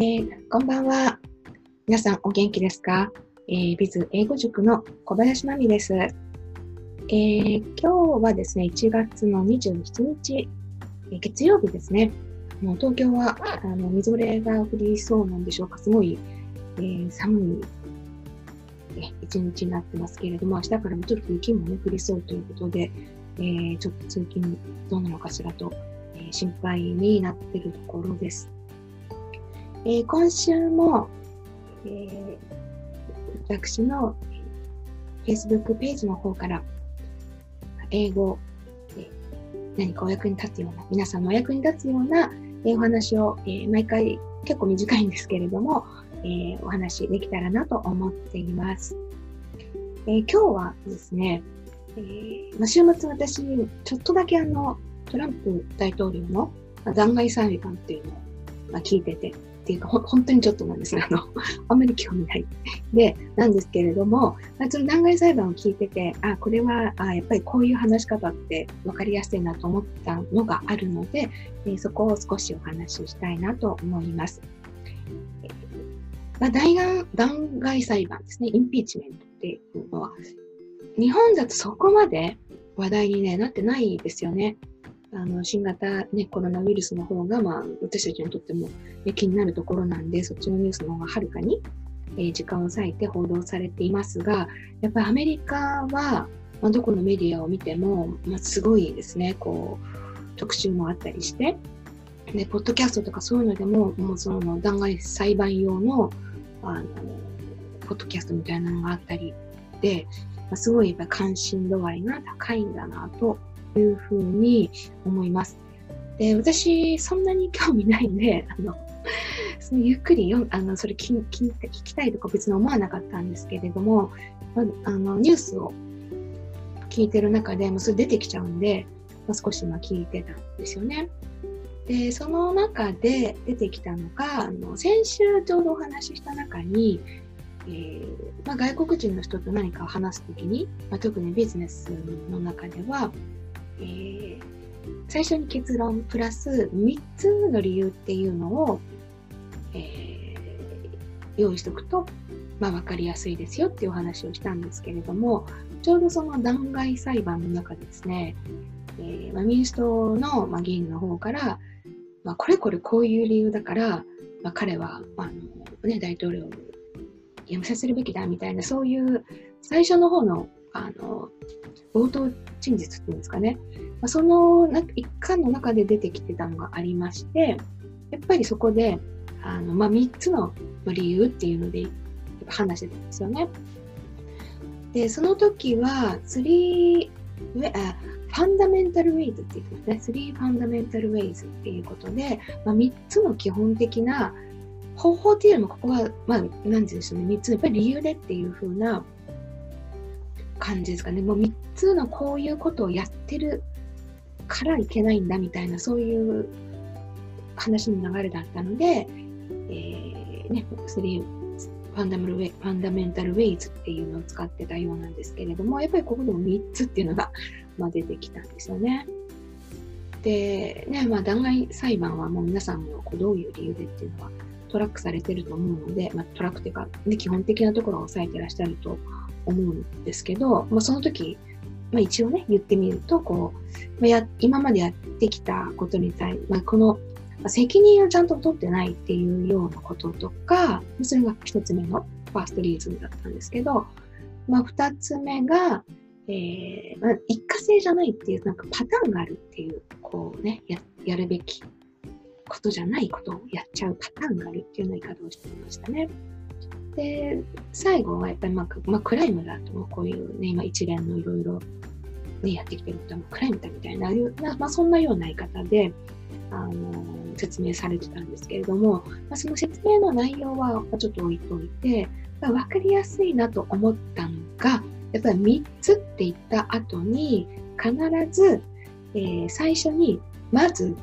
えー、こんばんは。皆さんお元気ですか、えー、ビズ英語塾の小林真美です、えー、今日はですね、1月の27日、え、月曜日ですね。もう東京はあのみぞれが降りそうなんでしょうか？すごい、えー、寒いえ一日になってますけれども、明日からもちょっと雪もね、降りそうということで、えー、ちょっと通勤どうなのかしらと、え、心配になってるところです。えー、今週も、えー、私の Facebook ページの方から英語、え、何かお役に立つような、皆さんのお役に立つような、え、お話を、えー、毎回結構短いんですけれども、えー、お話できたらなと思っています。えー、今日はですね、えー、週末私、ちょっとだけあの、トランプ大統領の弾劾裁判っていうのを、まあ、聞いてて、っていうか、本当にちょっとなんですね。あの、あんまり興味ない。で、なんですけれども、まあ、その弾劾裁判を聞いてて、あ、これは、あやっぱりこういう話し方って分かりやすいなと思ったのがあるので、えー、そこを少しお話ししたいなと思います。まあ、弾劾裁判ですね、インピーチメントっていうのは、日本だとそこまで話題に、ね、なってないですよね。あの新型、ね、コロナウイルスの方が、まあ、私たちにとっても、ね、気になるところなんで、そっちのニュースの方がはるかに、えー、時間を割いて報道されていますが、やっぱりアメリカは、まあ、どこのメディアを見ても、まあ、すごいですね、こう、特集もあったりして、で、ポッドキャストとかそういうのでも、もうその弾劾裁判用の、あの、ポッドキャストみたいなのがあったりで、まあ、すごいやっぱ関心度合いが高いんだなというふうに思います。で、私、そんなに興味ないんで、あの、そのゆっくり読あのそれ聞聞聞きたいとか別に思わなかったんですけれども、あのニュースを聞いてる中でもうそれ出てきちゃうんで、まあ、少し今聞いてたんですよね。で、その中で出てきたのが、あの先週ちょうどお話しした中に、えーまあ、外国人の人と何かを話すときに、まあ、特にビジネスの中では、えー、最初に結論プラス3つの理由っていうのを、えー、用意しておくと、まあ、分かりやすいですよっていうお話をしたんですけれどもちょうどその弾劾裁判の中ですね、えーま、民主党の、ま、議員の方から、まあ、これこれこういう理由だから、まあ、彼はあの、ね、大統領を辞めさせるべきだみたいなそういう最初の方のあの冒頭陳述っていうんですかね、まあ、その一巻の中で出てきてたのがありまして、やっぱりそこで、あのまあ、3つの理由っていうので話してたんですよね。で、その時は、3、あファンダメンタルウェイズって言ってますね。3ファンダメンタルウェイズっていうことで、まあ、3つの基本的な方法っていうよりも、ここは、まあ、なんて言うんでしょうね。3つのやっぱり理由でっていう風な感じですかね。もう3つのこういうことをやってるからいけないんだみたいな、そういう話の流れだったので、えー、ね、3ファンダメルウェファンダメンタルウェイズっていうのを使ってたようなんですけれども、やっぱりここでも3つっていうのが、まあ、出てきたんですよね。で、ね、まあ、弾劾裁判はもう皆さんもこうどういう理由でっていうのはトラックされてると思うので、まあ、トラックっていうか、ね、基本的なところを押さえてらっしゃると思うんですけど、まあ、その時、まあ、一応ね、言ってみると、こう、まあ、や今までやってきたことに対して、まあ、この、責任をちゃんと取ってないっていうようなこととか、それが一つ目のファーストリーズンだったんですけど、まあ、つ目が、えーまあ、一過性じゃないっていう、なんかパターンがあるっていう、こうね、ややるべきことじゃないことをやっちゃうパターンがあるっていうような言い方をしていましたね。で、最後はやっぱり、まあ、まあ、クライムだと、こういうね、今一連のいろいろね、やってきてることはクライムだみたいな、まあ、そんなような言い方で、あの説明されてたんですけれども、まあ、その説明の内容はちょっと置いといて、まあ、分かりやすいなと思ったのが、やっぱり3つって言った後に、必ず、えー、最初に、まず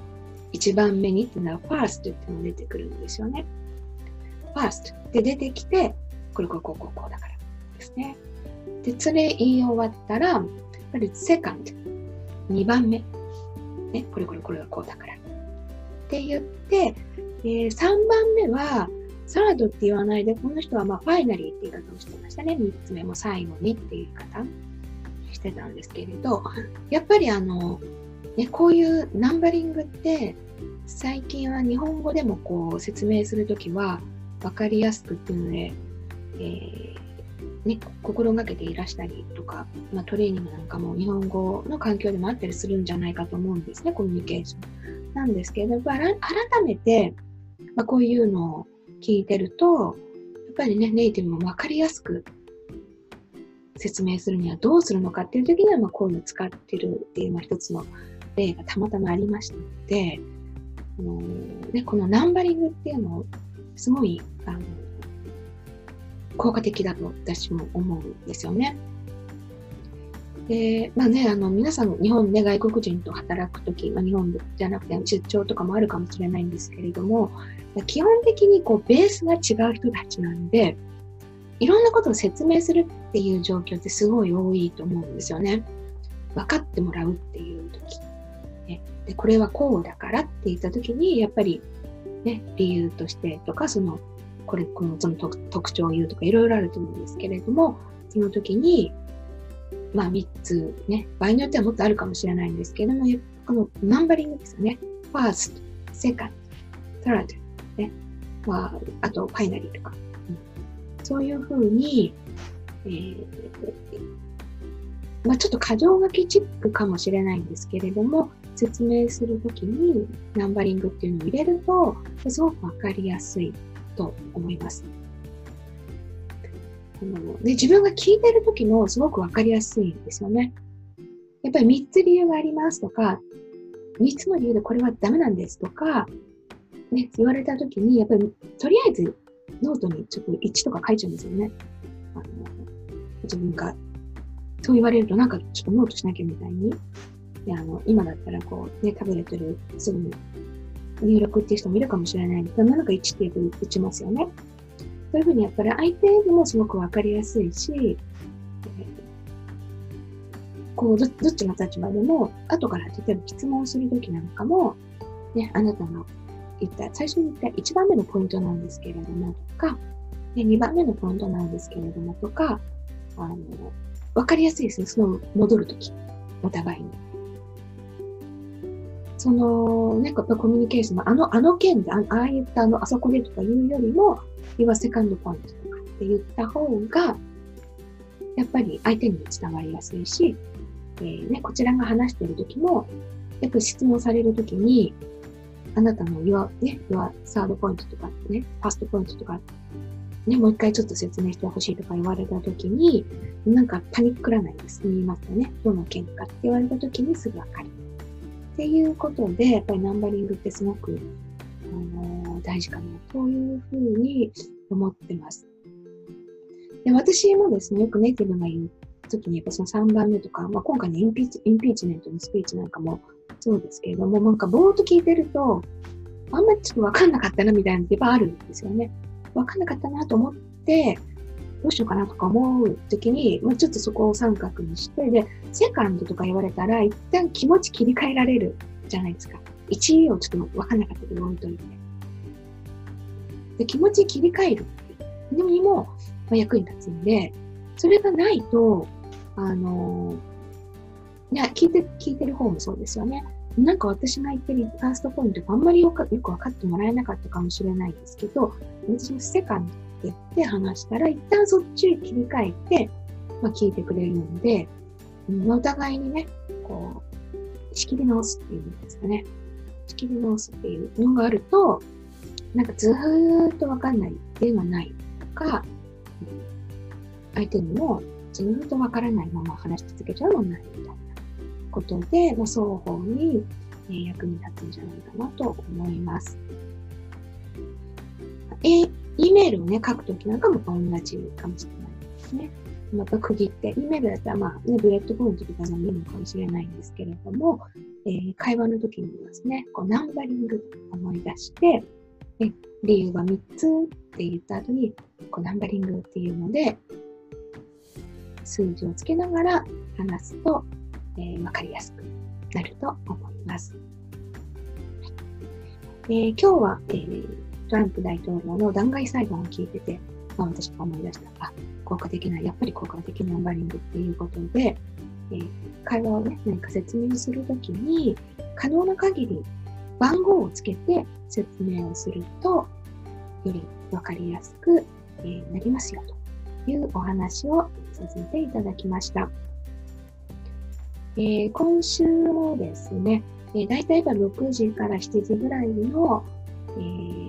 1番目にっていうのは、ファーストっていうのが出てくるんですよね。First で出てきて、これこれこうこうこうだからですね。で、それ言い終わったら、やっぱり second、2番目。ね、これこれこれがこうだから。って言って、えー、3番目は、サードって言わないで、この人はまあファイナリーって言い方をしてましたね。3つ目も最後にっていう言い方してたんですけれど、やっぱりあの、ね、こういうナンバリングって、最近は日本語でもこう説明するときは分かりやすくっていうので、えー、ね、心がけていらしたりとか、まあ、トレーニングなんかも日本語の環境でもあったりするんじゃないかと思うんですね、コミュニケーション。なんですけど、改めて、まあ、こういうのを聞いてると、やっぱりね、ネイティブも分かりやすく説明するにはどうするのかっていう時には、まあ、こういうのを使ってるっていう、まあ、一つの例がたまたまありましたので、あのね、このナンバリングっていうのをすごいあの効果的だと私も思うんですよね。で、まあね、あの、皆さん、日本で外国人と働くとき、まあ、日本じゃなくて出張とかもあるかもしれないんですけれども、基本的にこう、ベースが違う人たちなんで、いろんなことを説明するっていう状況ってすごい多いと思うんですよね。分かってもらうっていう時。ね、でこれはこうだからって言った時に、やっぱり、ね、理由としてとか、その、これ、このその特徴を言うとかいろいろあると思うんですけれども、その時に、まあ3つね、場合によってはもっとあるかもしれないんですけれども、このナンバリングですよね。ファースト、セカンド、サラド、ね。まあ、あと、ファイナリーとか。うん、そういうふうに、えー、まあちょっと過剰書きチックかもしれないんですけれども、説明するときにナンバリングっていうのを入れると、すごくわかりやすいと思います。あの、ね、自分が聞いてる時もすごくわかりやすいんですよね。やっぱり3つ理由がありますとか、3つの理由でこれはダメなんですとか、ね、言われた時に、やっぱりとりあえずノートにちょっと1とか書いちゃうんですよね。あの自分が、そう言われるとなんかちょっとノートしなきゃみたいに。いやあの今だったらこう、ね、タブレットですぐに入力っていう人もいるかもしれないんで、なんか1って打ちますよね。そういうふうにやっぱり相手にもすごくわかりやすいし、こうど、どっちの立場でも、後から例えば質問するときなんかも、ね、あなたの言った、最初に言った1番目のポイントなんですけれども、とか、ね、2番目のポイントなんですけれども、とか、あの、わかりやすいですね、その戻るとき、お互いに。その、ね、やっぱコミュニケーションの、あの、あの件で、あああいったあの、あそこでとか言うよりも、要はセカンドポイントとかって言った方が、やっぱり相手にも伝わりやすいし、えー、ね、こちらが話してる時も、やっぱ質問されるときに、あなたの your, ね、サードポイントとかね、ファーストポイントとか、ね、もう一回ちょっと説明してほしいとか言われたときに、なんかパニックらないで済みますよね。どの件かって言われたときにすぐわかる。っていうことで、やっぱりナンバリングってすごくあの大事かなというふうに思ってます。で私もですね、よくネイティブが言うときに、やっぱその3番目とか、まあ、今回のインピーチインピーチメントのスピーチなんかもそうですけれども、なんかぼーっと聞いてると、あんまりちょっとわかんなかったなみたいなのってやっぱあるんですよね。わかんなかったなと思って、どうしようかなとか思うときに、まあ、ちょっとそこを三角にして、で、セカンドとか言われたら、一旦気持ち切り替えられるじゃないですか。1位をちょっと分かんなかったけど置いといて。で、気持ち切り替えるのにも、まあ、役に立つんで、それがないと、あのいや、聞いて、聞いてる方もそうですよね。なんか私が言ってるファーストポイントがあんまりよく分かってもらえなかったかもしれないですけど、私もセカンド言って話したら、一旦そっちに切り替えて、まあ、聞いてくれるので、お互いにね、こう、仕切り直すっていうんですかね。仕切り直すっていうのがあると、なんかずーっとわかんないではないとか、相手にもずーっとわからないまま話し続けちゃうのもないみたいなことで、まあ、双方に役に立つんじゃないかなと思います。え、E メールをね、書くときなんかも同じかもしれないですね。また区切って、E メールだったら、まあ、ね、 bullet point とかでもいいのかもしれないんですけれども、えー、会話の時にですね、こうナンバリングと思い出して、で理由は3つって言った後に、こうナンバリングっていうので、数字をつけながら話すと、えー、わかりやすくなると思います。えー、今日は、えー、トランプ大統領の弾劾裁判を聞いてて、まあ、私が思い出した、あ、効果的な、やっぱり効果的なナンバリングっていうことで、えー、会話をね、何か説明するときに、可能な限り番号をつけて説明をすると、よりわかりやすく、えー、なりますよというお話をさせていただきました。えー、今週もですね、えー、大体今6時から7時ぐらいの、えー、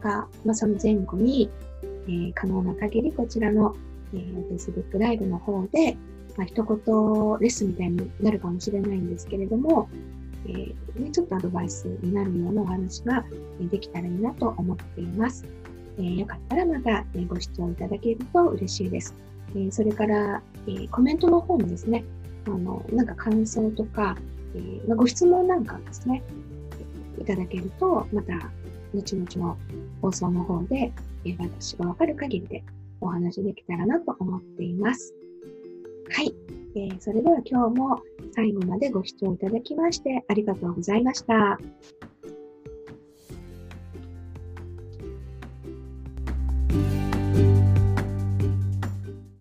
か、まあ、その前後に、えー、可能な限りこちらの、えー、Facebook ライブの方で、まあ、一言レッスンみたいになるかもしれないんですけれども、えーね、ちょっとアドバイスになるようなお話ができたらいいなと思っています。えー、よかったらまたご視聴いただけると嬉しいです。え、それから、え、コメントの方にですね、あの、なんか感想とか、えまあ、ご質問なんかですね、いただけると、また、後々の放送の方で、え、私がわかる限りでお話できたらなと思っています。はい。えー、それでは今日も最後までご視聴いただきましてありがとうございました。